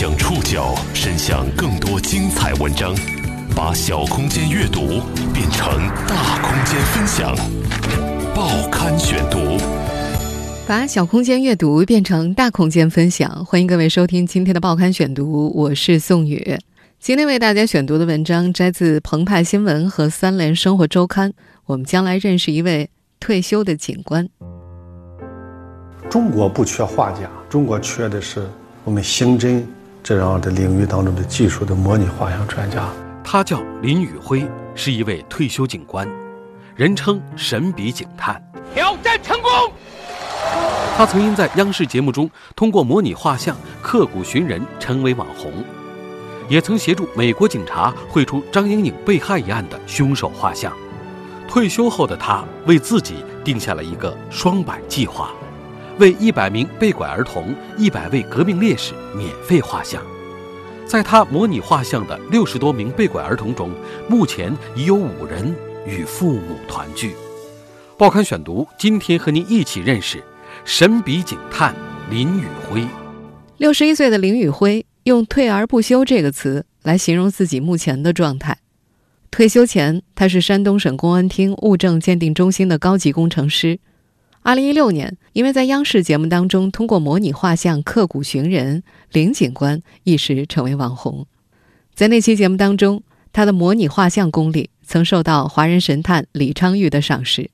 将触角伸向更多精彩文章，把小空间阅读变成大空间分享。报刊选读，把小空间阅读变成大空间分享。欢迎各位收听今天的报刊选读，我是宋宇。今天为大家选读的文章摘自澎湃新闻和三联生活周刊。我们将来认识一位退休的警官。中国不缺画家，中国缺的是我们刑侦这样的领域当中的技术的模拟画像专家。他叫林宇辉，是一位退休警官，人称“神笔警探”。挑战成功。他曾因在央视节目中通过模拟画像刻骨寻人成为网红，也曾协助美国警察绘出张莹莹被害一案的凶手画像。退休后的他为自己定下了一个双百计划，为一百名被拐儿童、一百位革命烈士免费画像。在他模拟画像的六十多名被拐儿童中，目前已有五人与父母团聚。报刊选读，今天和您一起认识神笔警探林宇辉。六十一岁的林宇辉用“退而不休”这个词来形容自己目前的状态。退休前，他是山东省公安厅物证鉴定中心的高级工程师。二零一六年，因为在央视节目当中通过模拟画像刻骨寻人，林警官一时成为网红。在那期节目当中，他的模拟画像功力曾受到华人神探李昌钰的赏识。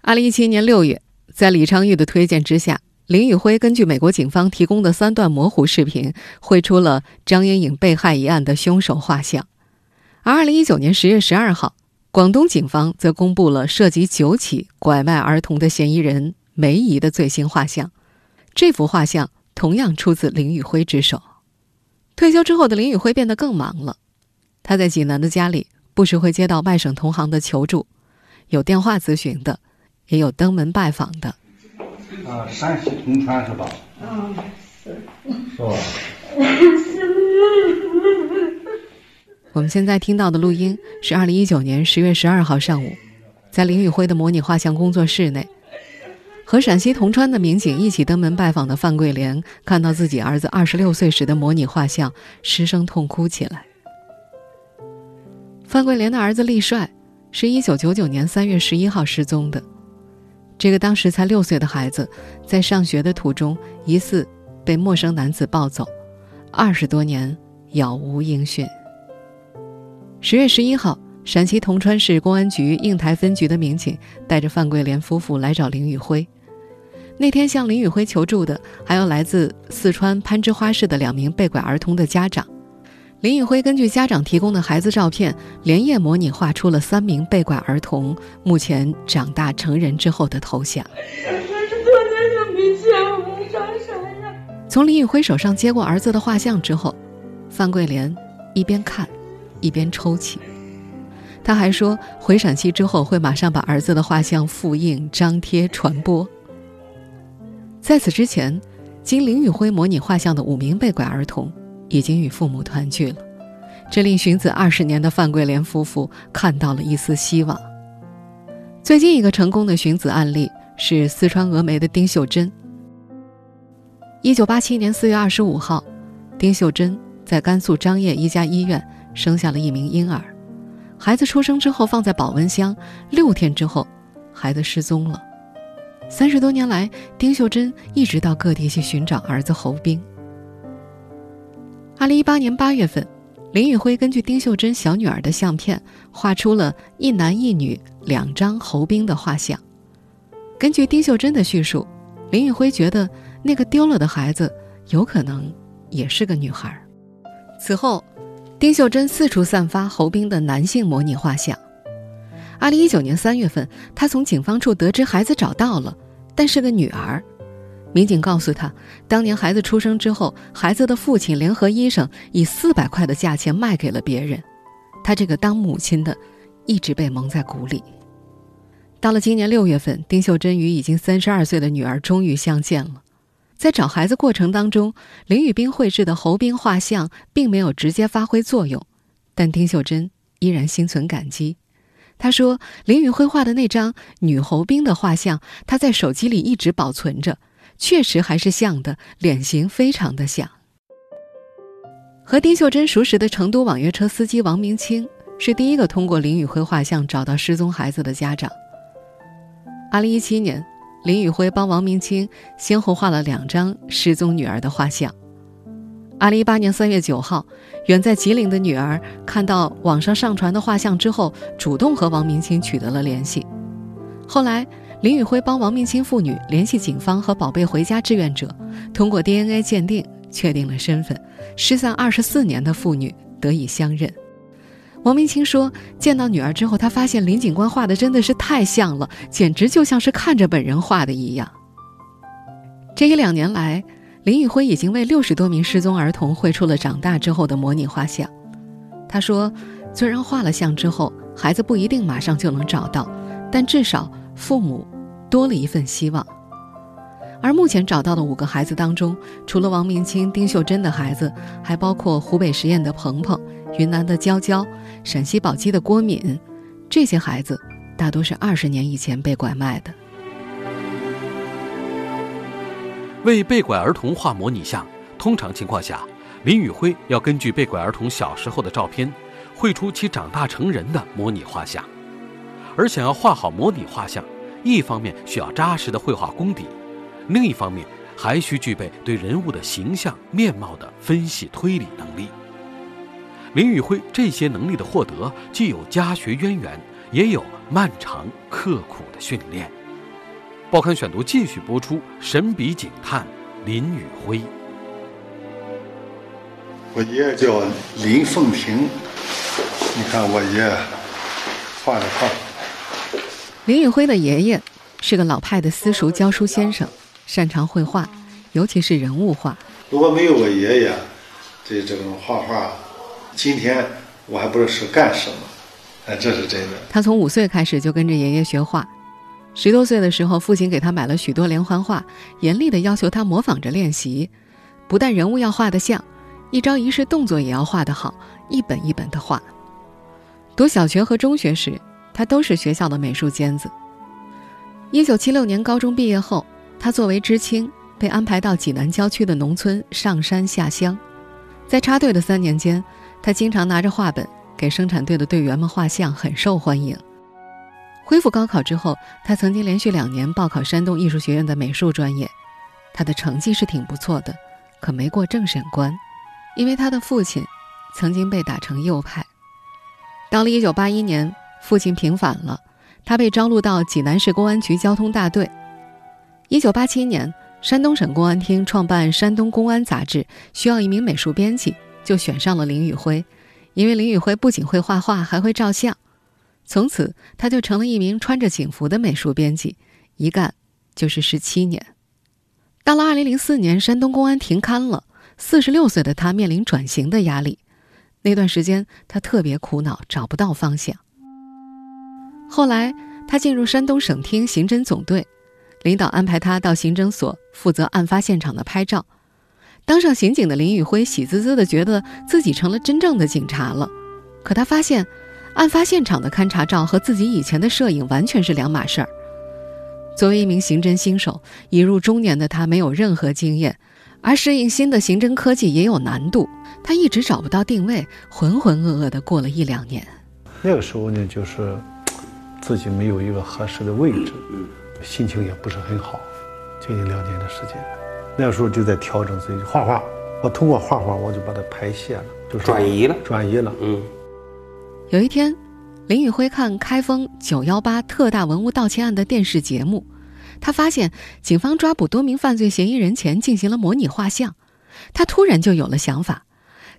二零一七年六月，在李昌钰的推荐之下，林宇辉根据美国警方提供的三段模糊视频，绘出了张莹颖被害一案的凶手画像。而二零一九年十月十二号，广东警方则公布了涉及九起拐卖儿童的嫌疑人梅姨的最新画像。这幅画像同样出自林宇辉之手。退休之后的林宇辉变得更忙了，他在济南的家里不时会接到外省同行的求助，有电话咨询的，也有登门拜访的。啊，山西铜川是吧？嗯，是。是吧？我们现在听到的录音是二零一九年十月十二号上午，在林宇辉的模拟画像工作室内，和陕西铜川的民警一起登门拜访的范桂莲，看到自己儿子二十六岁时的模拟画像，失声痛哭起来。范桂莲的儿子厉帅是一九九九年三月十一号失踪的，这个当时才六岁的孩子，在上学的途中疑似被陌生男子抱走，二十多年杳无音讯。十月十一号，陕西铜川市公安局应台分局的民警带着范桂莲夫妇来找林宇辉。那天向林宇辉求助的还有来自四川攀枝花市的两名被拐儿童的家长。林宇辉根据家长提供的孩子照片，连夜模拟画出了三名被拐儿童目前长大成人之后的头像。从林宇辉手上接过儿子的画像之后，范桂莲一边看。一边抽泣，他还说回陕西之后会马上把儿子的画像复印、张贴、传播。在此之前，经林宇辉模拟画像的五名被拐儿童已经与父母团聚了，这令寻子二十年的范桂莲夫妇看到了一丝希望。最近一个成功的寻子案例是四川峨眉的丁秀珍。一九八七年四月二十五号，丁秀珍在甘肃张掖一家医院。生下了一名婴儿，孩子出生之后放在保温箱，六天之后，孩子失踪了。三十多年来，丁秀珍一直到各地去寻找儿子侯冰。二零一八年八月份，林宇辉根据丁秀珍小女儿的相片，画出了一男一女两张侯冰的画像。根据丁秀珍的叙述，林宇辉觉得那个丢了的孩子有可能也是个女孩。此后。丁秀珍四处散发侯斌的男性模拟画像。二零一九年三月份，他从警方处得知孩子找到了，但是个女儿。民警告诉他，当年孩子出生之后，孩子的父亲联合医生以四百块的价钱卖给了别人。他这个当母亲的，一直被蒙在鼓里。到了今年六月份，丁秀珍与已经三十二岁的女儿终于相见了。在找孩子过程当中，林宇斌绘制的侯斌画像并没有直接发挥作用，但丁秀珍依然心存感激。他说：“林宇辉画的那张女侯斌的画像，他在手机里一直保存着，确实还是像的，脸型非常的像。”和丁秀珍熟识的成都网约车司机王明清是第一个通过林宇辉画像找到失踪孩子的家长。二零一七年，林宇辉帮王明清先后画了两张失踪女儿的画像。二零一八年三月九号，远在吉林的女儿看到网上上传的画像之后，主动和王明清取得了联系。后来，林宇辉帮王明清父女联系警方和“宝贝回家”志愿者，通过 DNA 鉴定确定了身份，失散二十四年的父女得以相认。王明清说：“见到女儿之后，他发现林警官画的真的是太像了，简直就像是看着本人画的一样。”这一两年来，林宇辉已经为六十多名失踪儿童绘出了长大之后的模拟画像。他说：“虽然画了像之后，孩子不一定马上就能找到，但至少父母多了一份希望。”而目前找到的五个孩子当中，除了王明清、丁秀珍的孩子，还包括湖北十堰的鹏鹏、云南的娇娇、陕西宝鸡的郭敏。这些孩子大多是二十年以前被拐卖的。为被拐儿童画模拟像，通常情况下，林宇辉要根据被拐儿童小时候的照片，绘出其长大成人的模拟画像。而想要画好模拟画像，一方面需要扎实的绘画功底，另一方面还需具备对人物的形象面貌的分析推理能力。林宇辉这些能力的获得，既有家学渊源，也有漫长刻苦的训练。报刊选读继续播出，神笔警探林宇辉。我爷爷叫林凤亭，你看我爷爷画的画。林宇辉的爷爷是个老派的私塾教书先生，擅长绘画，尤其是人物画。如果没有我爷爷，这这种画画，今天我还不知道是干什么。哎，这是真的。他从五岁开始就跟着爷爷学画。十多岁的时候，父亲给他买了许多连环画，严厉地要求他模仿着练习。不但人物要画得像，一招一式动作也要画得好，一本一本地画。读小学和中学时，他都是学校的美术尖子。一九七六年高中毕业后，他作为知青被安排到济南郊区的农村上山下乡。在插队的三年间，他经常拿着画本给生产队的队员们画像，很受欢迎。恢复高考之后，他曾经连续两年报考山东艺术学院的美术专业，他的成绩是挺不错的，可没过政审关，因为他的父亲曾经被打成右派。到了1981年，父亲平反了，他被招录到济南市公安局交通大队。1987年，山东省公安厅创办《山东公安》杂志，需要一名美术编辑，就选上了林宇辉，因为林宇辉不仅会画画，还会照相。从此，他就成了一名穿着警服的美术编辑，一干就是十七年。到了二零零四年，山东公安停刊了，四十六岁的他面临转型的压力。那段时间，他特别苦恼，找不到方向。后来，他进入山东省厅刑侦总队，领导安排他到刑侦所负责案发现场的拍照。当上刑警的林宇辉喜滋滋的觉得自己成了真正的警察了，可他发现。案发现场的勘查照和自己以前的摄影完全是两码事儿。作为一名刑侦新手，已入中年的他没有任何经验，而适应新的刑侦科技也有难度。他一直找不到定位，浑浑噩噩的过了一两年。那个时候呢，就是自己没有一个合适的位置，心情也不是很好，接近两年的时间。那时候就在调整自己画画，我通过画画，我就把它排泄了，就是转移了，转移了，嗯。有一天，林宇辉看开封九幺八特大文物盗窃案的电视节目，他发现警方抓捕多名犯罪嫌疑人前进行了模拟画像，他突然就有了想法：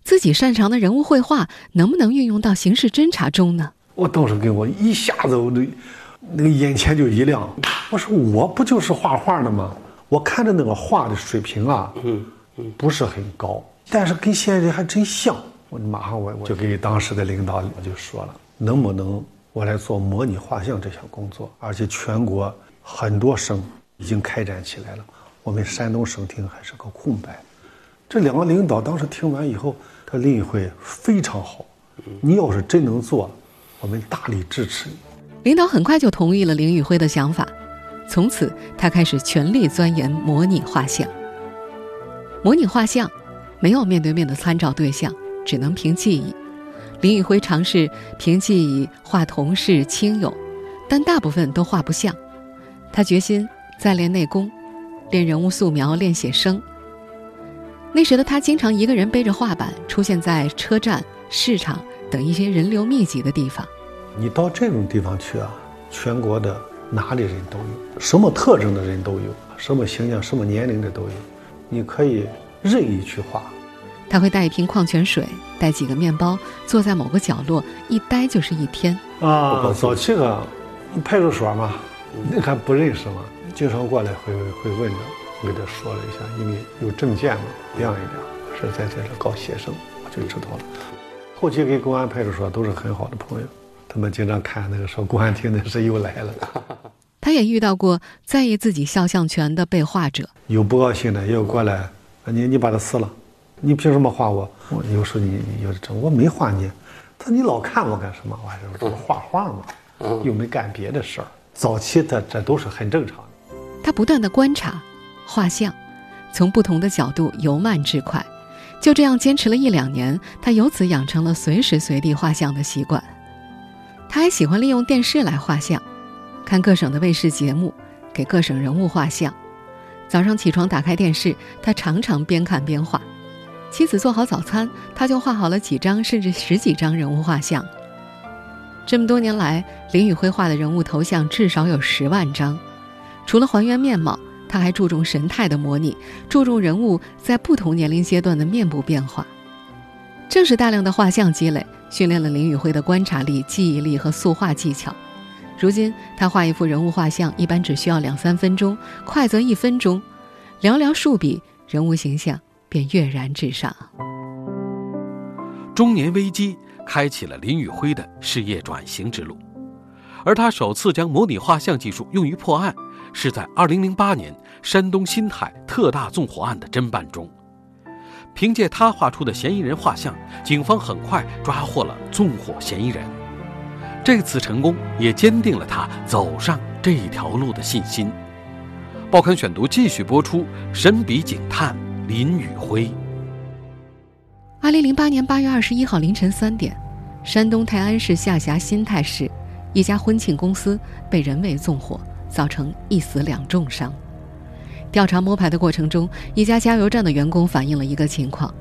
自己擅长的人物绘画能不能运用到刑事侦查中呢？我当时给我一下子，我的那个眼前就一亮。我说我不就是画画的吗？我看着那个画的水平啊，嗯嗯，不是很高，但是跟现在人还真像。我马上我我就给当时的领导我就说了，能不能我来做模拟画像这项工作？而且全国很多省已经开展起来了，我们山东省厅还是个空白。这两个领导当时听完以后，他林宇辉非常好，你要是真能做，我们大力支持你。领导很快就同意了林宇辉的想法，从此他开始全力钻研模拟画像。模拟画像。没有面对面的参照对象，只能凭记忆。林宇辉尝试凭记忆画同事、亲友，但大部分都画不像。他决心再练内功，练人物素描，练写生。那时的他经常一个人背着画板出现在车站、市场等一些人流密集的地方。你到这种地方去啊，全国的哪里人都有，什么特征的人都有，什么形象、什么年龄的都有，你可以任意去画。他会带一瓶矿泉水，带几个面包，坐在某个角落，一待就是一天。啊，早期个派出所嘛，那还不认识嘛，经常过来会会问着。我给他说了一下，因为有证件嘛，亮一亮，是在在这搞写生，我就知道了。后期跟公安派出所都是很好的朋友，他们经常看那个说公安厅的事又来了。他也遇到过在意自己肖像权的被画者，有不高兴的也有过来，你你把它撕了，你凭什么画我？我有时候你有这我没画你，他你老看我干什么？我还是画画嘛，又没干别的事儿。早期的这都是很正常的。他不断的观察。画像，从不同的角度由慢至快，就这样坚持了一两年，他由此养成了随时随地画像的习惯。他还喜欢利用电视来画像，看各省的卫视节目，给各省人物画像。早上起床打开电视，他常常边看边画。妻子做好早餐，他就画好了几张甚至十几张人物画像。这么多年来，林宇辉画的人物头像至少有十万张，除了还原面貌。他还注重神态的模拟，注重人物在不同年龄阶段的面部变化。正是大量的画像积累，训练了林宇辉的观察力、记忆力和速画技巧。如今，他画一幅人物画像一般只需要两三分钟，快则一分钟，寥寥数笔，人物形象便跃然纸上。中年危机开启了林宇辉的事业转型之路，而他首次将模拟画像技术用于破案。是在2008年山东新泰特大纵火案的侦办中，凭借他画出的嫌疑人画像，警方很快抓获了纵火嫌疑人。这次成功也坚定了他走上这条路的信心。报刊选读继续播出：神笔警探林宇辉。2008年8月21号凌晨三点，山东泰安市下辖新泰市一家婚庆公司被人为纵火。造成一死两重伤。调查摸排的过程中，一家加油站的员工反映了一个情况：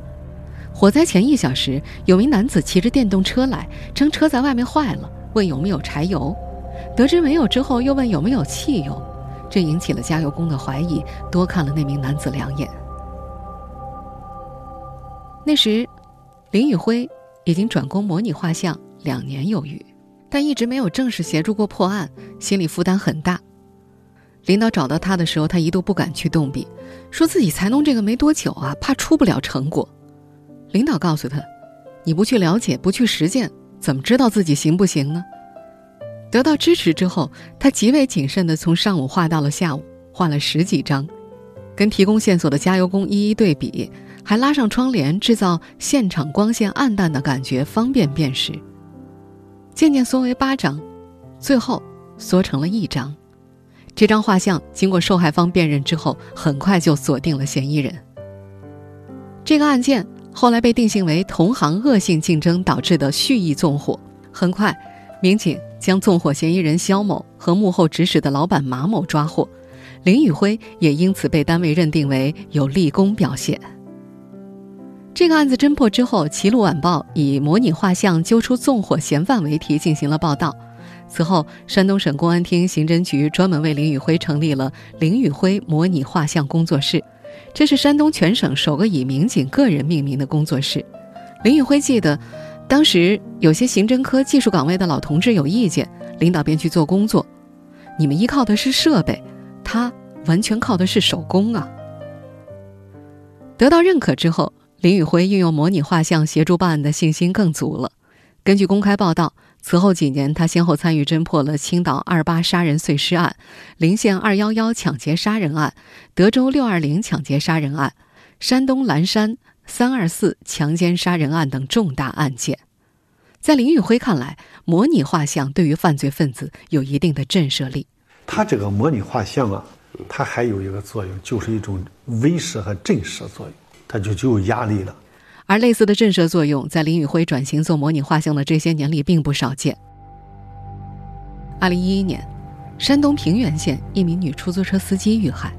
火灾前一小时，有名男子骑着电动车来，称车在外面坏了，问有没有柴油。得知没有之后，又问有没有汽油，这引起了加油工的怀疑，多看了那名男子两眼。那时，林宇辉已经转工模拟画像两年有余，但一直没有正式协助过破案，心理负担很大。领导找到他的时候，他一度不敢去动笔，说自己才弄这个没多久啊，怕出不了成果。领导告诉他：“你不去了解，不去实践，怎么知道自己行不行呢？”得到支持之后，他极为谨慎地从上午画到了下午，画了十几张，跟提供线索的加油工一一对比，还拉上窗帘，制造现场光线暗淡的感觉，方便辨识。渐渐缩为八张，最后缩成了一张。这张画像经过受害方辨认之后，很快就锁定了嫌疑人。这个案件后来被定性为同行恶性竞争导致的蓄意纵火。很快，民警将纵火嫌疑人肖某和幕后指使的老板马某抓获，林宇辉也因此被单位认定为有立功表现。这个案子侦破之后，《齐鲁晚报》以“模拟画像揪出纵火嫌犯”为题进行了报道。此后，山东省公安厅刑侦局专门为林宇辉成立了“林宇辉模拟画像工作室”，这是山东全省首个以民警个人命名的工作室。林宇辉记得，当时有些刑侦科技术岗位的老同志有意见，领导便去做工作。你们依靠的是设备，他完全靠的是手工啊！得到认可之后，林宇辉运用模拟画像协助办案的信心更足了。根据公开报道。此后几年，他先后参与侦破了青岛二八杀人碎尸案、临县二幺幺抢劫杀人案、德州六二零抢劫杀人案、山东蓝山三二四强奸杀人案等重大案件。在林宇辉看来，模拟画像对于犯罪分子有一定的震慑力。他这个模拟画像啊，它还有一个作用，就是一种威慑和震慑作用。他就就有压力了。而类似的震慑作用，在林宇辉转型做模拟画像的这些年里并不少见。二零一一年，山东平原县一名女出租车司机遇害，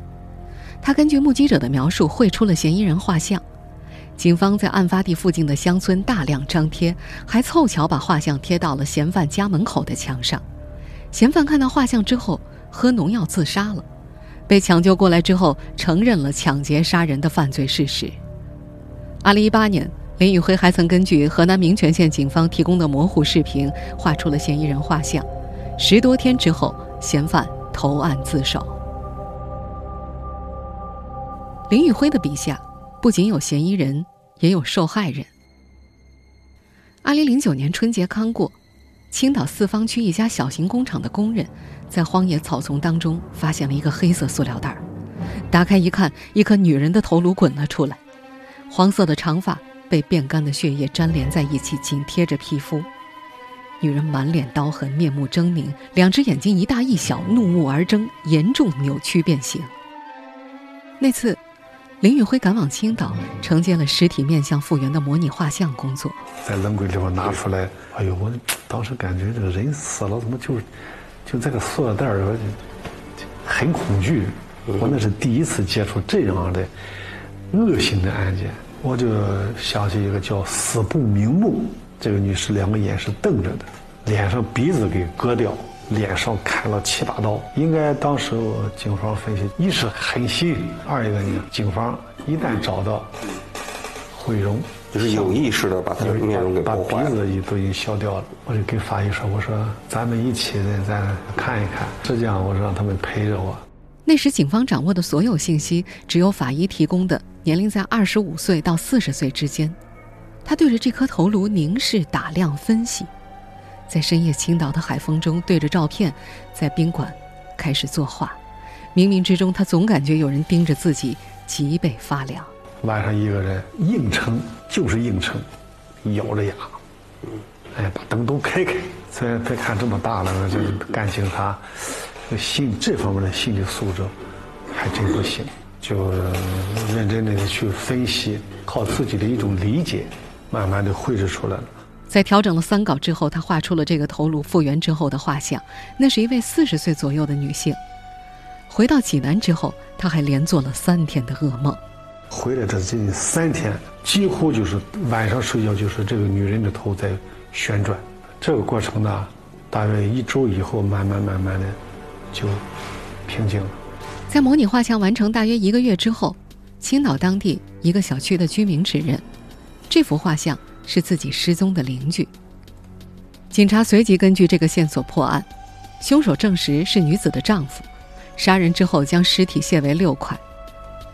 她根据目击者的描述绘出了嫌疑人画像。警方在案发地附近的乡村大量张贴，还凑巧把画像贴到了嫌犯家门口的墙上。嫌犯看到画像之后，喝农药自杀了，被抢救过来之后，承认了抢劫杀人的犯罪事实。二零一八年，林宇辉还曾根据河南民权县警方提供的模糊视频，画出了嫌疑人画像。十多天之后，嫌犯投案自首。林宇辉的笔下，不仅有嫌疑人，也有受害人。二零零九年春节刚过，青岛四方区一家小型工厂的工人，在荒野草丛当中发现了一个黑色塑料袋儿，打开一看，一颗女人的头颅滚了出来。黄色的长发被变干的血液粘连在一起，紧贴着皮肤。女人满脸刀痕，面目狰狞，两只眼睛一大一小，怒目而睁，严重扭曲变形。那次，林宇辉赶往青岛，承接了尸体面相复原的模拟画像工作。在冷柜里边拿出来，哎呦，我当时感觉这个人死了，怎么就就这个塑料袋儿，很恐惧。我那是第一次接触这样的。恶性的案件，我就想起一个叫死不瞑目。这个女士两个眼是瞪着的，脸上鼻子给割掉，脸上砍了七八刀。应该当时我警方分析，一是狠心，二一个呢，警方一旦找到毁容，就是有意识的把他的面容给把鼻子也都已经削掉了。我就跟法医说：“我说咱们一起人再看一看。”实际上，我让他们陪着我。那时警方掌握的所有信息，只有法医提供的。年龄在二十五岁到四十岁之间，他对着这颗头颅凝视、打量、分析，在深夜青岛的海风中，对着照片，在宾馆开始作画。冥冥之中，他总感觉有人盯着自己，脊背发凉。晚上一个人硬撑，就是硬撑，咬着牙，哎，把灯都开开。虽然别看这么大了，就是干警察，心这方面的心理素质还真不行。就认真的去分析，靠自己的一种理解，慢慢的绘制出来了。在调整了三稿之后，他画出了这个头颅复原之后的画像。那是一位四十岁左右的女性。回到济南之后，他还连做了三天的噩梦。回来这近三天，几乎就是晚上睡觉就是这个女人的头在旋转。这个过程呢，大约一周以后，慢慢慢慢的就平静了。在模拟画像完成大约一个月之后，青岛当地一个小区的居民指认，这幅画像是自己失踪的邻居。警察随即根据这个线索破案，凶手证实是女子的丈夫，杀人之后将尸体卸为六块。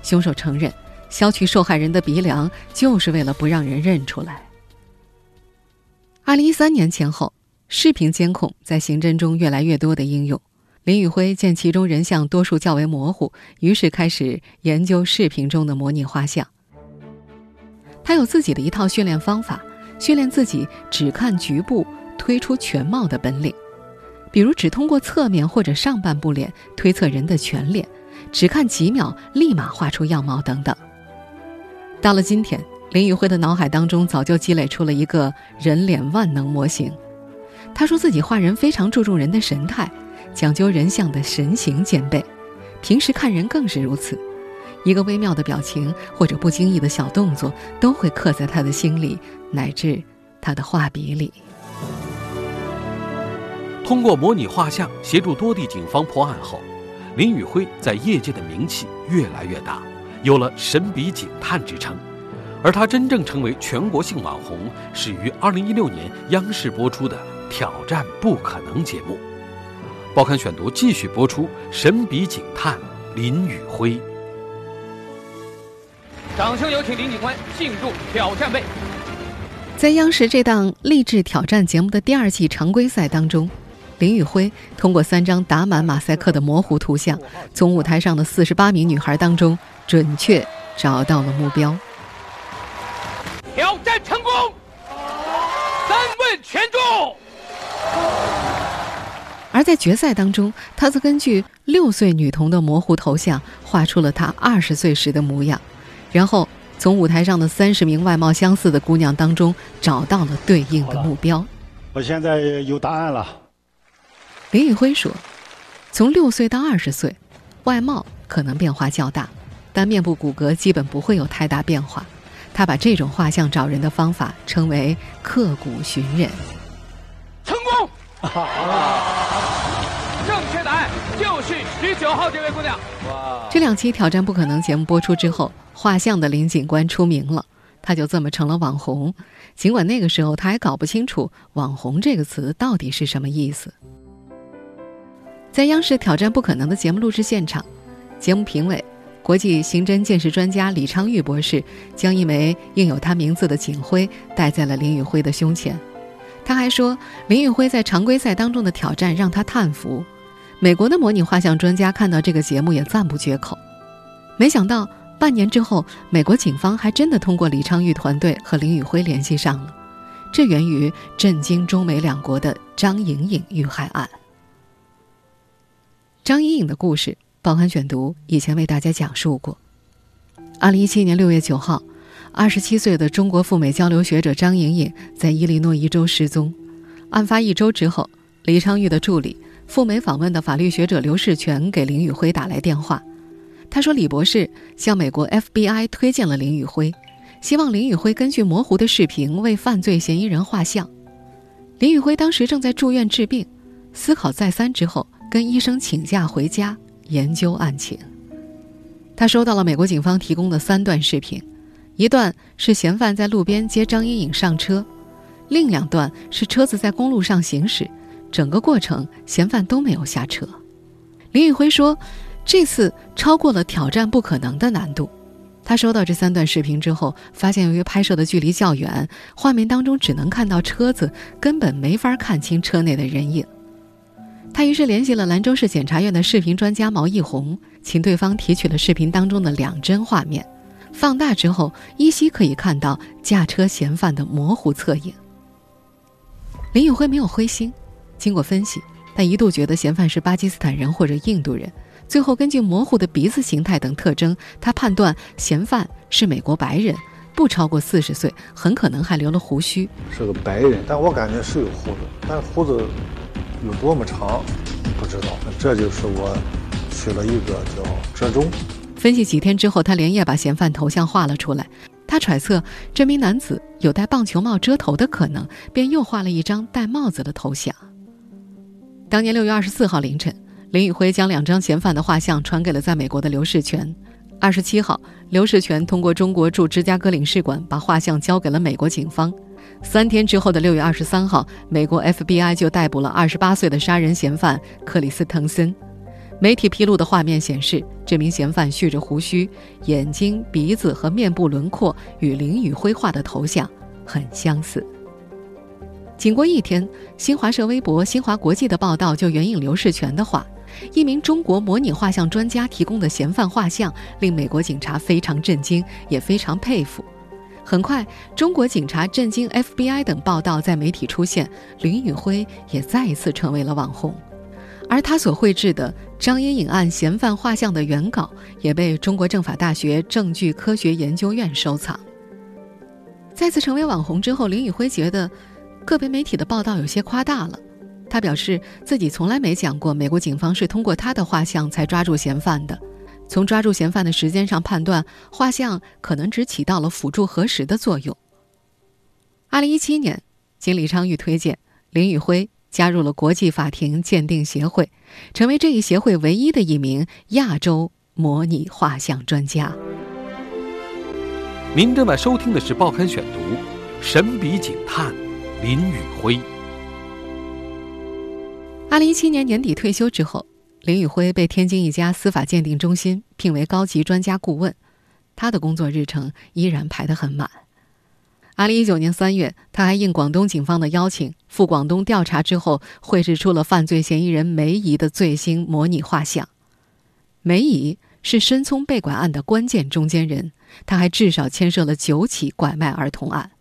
凶手承认，削去受害人的鼻梁就是为了不让人认出来。二零一三年前后，视频监控在刑侦中越来越多的应用。林宇辉见其中人像多数较为模糊，于是开始研究视频中的模拟画像。他有自己的一套训练方法，训练自己只看局部推出全貌的本领，比如只通过侧面或者上半部脸推测人的全脸，只看几秒立马画出样貌等等。到了今天，林宇辉的脑海当中早就积累出了一个人脸万能模型。他说自己画人非常注重人的神态。讲究人像的神形兼备，平时看人更是如此。一个微妙的表情或者不经意的小动作，都会刻在他的心里，乃至他的画笔里。通过模拟画像协助多地警方破案后，林宇辉在业界的名气越来越大，有了“神笔警探”之称。而他真正成为全国性网红，始于2016年央视播出的《挑战不可能》节目。报刊选读继续播出《神笔警探林宇辉》。掌声有请林警官进入挑战位。在央视这档励志挑战节目的第二季常规赛当中，林宇辉通过三张打满马赛克的模糊图像，从舞台上的四十八名女孩当中准确找到了目标。挑战成功，三问全中。而在决赛当中，他则根据六岁女童的模糊头像画出了她二十岁时的模样，然后从舞台上的三十名外貌相似的姑娘当中找到了对应的目标。我现在有答案了。林宇辉说：“从六岁到二十岁，外貌可能变化较大，但面部骨骼基本不会有太大变化。他把这种画像找人的方法称为‘刻骨寻人’。成功！九号这位姑娘。哇！这两期《挑战不可能》节目播出之后，画像的林警官出名了。”他就这么成了网红，尽管那个时候他还搞不清楚“网红”这个词到底是什么意思。在央视挑战不可能的节目录制现场，节目评委、国际刑侦鉴识专家李昌钰博士将一枚印有他名字的警徽戴在了林宇辉的胸前。他还说，林宇辉在常规赛当中的挑战让他叹服。美国的模拟画像专家看到这个节目也赞不绝口。没想到。半年之后，美国警方还真的通过李昌钰团队和林宇辉联系上了，这源于震惊中美两国的张颖颖遇害案。张颖颖的故事，报刊选读以前为大家讲述过。二零一七年六月九号，二十七岁的中国赴美交流学者张颖颖在伊利诺伊州失踪。案发一周之后，李昌钰的助理、赴美访问的法律学者刘世全给林宇辉打来电话。他说：“李博士向美国 FBI 推荐了林宇辉，希望林宇辉根据模糊的视频为犯罪嫌疑人画像。林宇辉当时正在住院治病，思考再三之后，跟医生请假回家研究案情。他收到了美国警方提供的三段视频，一段是嫌犯在路边接张一颖上车，另两段是车子在公路上行驶，整个过程嫌犯都没有下车。”林宇辉说。这次超过了挑战不可能的难度。他收到这三段视频之后，发现由于拍摄的距离较远，画面当中只能看到车子，根本没法看清车内的人影。他于是联系了兰州市检察院的视频专家毛义红，请对方提取了视频当中的两帧画面，放大之后依稀可以看到驾车嫌犯的模糊侧影。林宇辉没有灰心，经过分析，他一度觉得嫌犯是巴基斯坦人或者印度人。最后，根据模糊的鼻子形态等特征，他判断嫌犯是美国白人，不超过四十岁，很可能还留了胡须。是个白人，但我感觉是有胡子，但胡子有多么长，不知道。这就是我取了一个叫折中。分析几天之后，他连夜把嫌犯头像画了出来。他揣测这名男子有戴棒球帽遮头的可能，便又画了一张戴帽子的头像。当年六月二十四号凌晨。林宇辉将两张嫌犯的画像传给了在美国的刘世全。二十七号，刘世全通过中国驻芝加哥领事馆把画像交给了美国警方。三天之后的六月二十三号，美国 FBI 就逮捕了二十八岁的杀人嫌犯克里斯滕森。媒体披露的画面显示，这名嫌犯蓄着胡须，眼睛、鼻子和面部轮廓与林宇辉画的头像很相似。仅过一天，新华社微博、新华国际的报道就援引刘世全的话。一名中国模拟画像专家提供的嫌犯画像令美国警察非常震惊，也非常佩服。很快，中国警察震惊 FBI 等报道在媒体出现，林宇辉也再一次成为了网红。而他所绘制的张英颖案嫌犯画像的原稿也被中国政法大学证据科学研究院收藏。再次成为网红之后，林宇辉觉得个别媒体的报道有些夸大了。他表示自己从来没讲过美国警方是通过他的画像才抓住嫌犯的。从抓住嫌犯的时间上判断，画像可能只起到了辅助核实的作用。二零一七年，经李昌钰推荐，林宇辉加入了国际法庭鉴定协会，成为这一协会唯一的一名亚洲模拟画像专家。您正在收听的是《报刊选读》，神笔警探林宇辉。二零一七年年底退休之后，林宇辉被天津一家司法鉴定中心聘为高级专家顾问，他的工作日程依然排得很满。二零一九年三月，他还应广东警方的邀请赴广东调查，之后绘制出了犯罪嫌疑人梅姨的最新模拟画像。梅姨是申聪被拐案的关键中间人，他还至少牵涉了九起拐卖儿童案。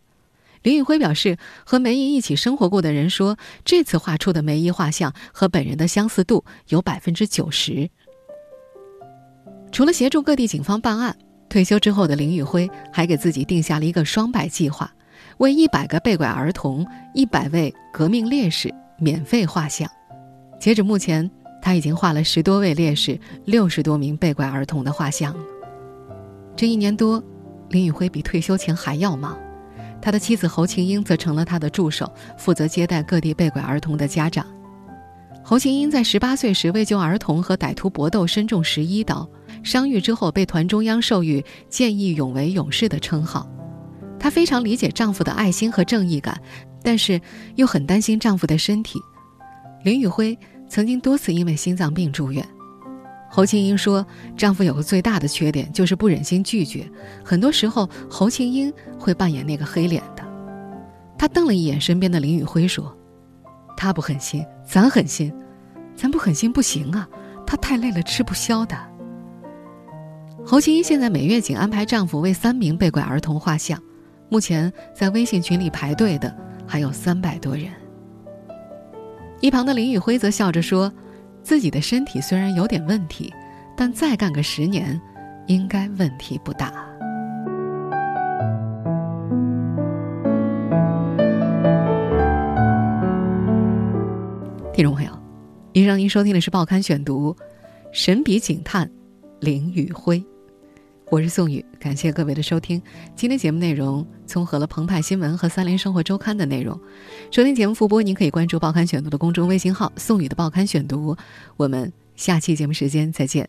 林宇辉表示，和梅姨一起生活过的人说，这次画出的梅姨画像和本人的相似度有百分之九十。除了协助各地警方办案，退休之后的林宇辉还给自己定下了一个双百计划，为一百个被拐儿童、一百位革命烈士免费画像。截止目前，他已经画了十多位烈士、六十多名被拐儿童的画像。这一年多，林宇辉比退休前还要忙。他的妻子侯琴英则成了他的助手，负责接待各地被拐儿童的家长。侯琴英在十八岁时为救儿童和歹徒搏斗，身中十一刀，伤愈之后被团中央授予“见义勇为勇士”的称号。她非常理解丈夫的爱心和正义感，但是又很担心丈夫的身体。林宇辉曾经多次因为心脏病住院。侯庆英说：“丈夫有个最大的缺点，就是不忍心拒绝。很多时候，侯庆英会扮演那个黑脸的。”她瞪了一眼身边的林宇辉，说：“他不狠心，咱狠心，咱不狠心不行啊！他太累了，吃不消的。”侯庆英现在每月仅安排丈夫为三名被拐儿童画像，目前在微信群里排队的还有三百多人。一旁的林宇辉则笑着说。自己的身体虽然有点问题，但再干个十年，应该问题不大。听众朋友，以上您收听的是《报刊选读》，神笔警探林宇辉，我是宋宇，感谢各位的收听。今天节目内容综合了澎湃新闻和三联生活周刊的内容。收听节目复播，您可以关注《报刊选读》的公众微信号“宋宇的报刊选读”。我们下期节目时间再见。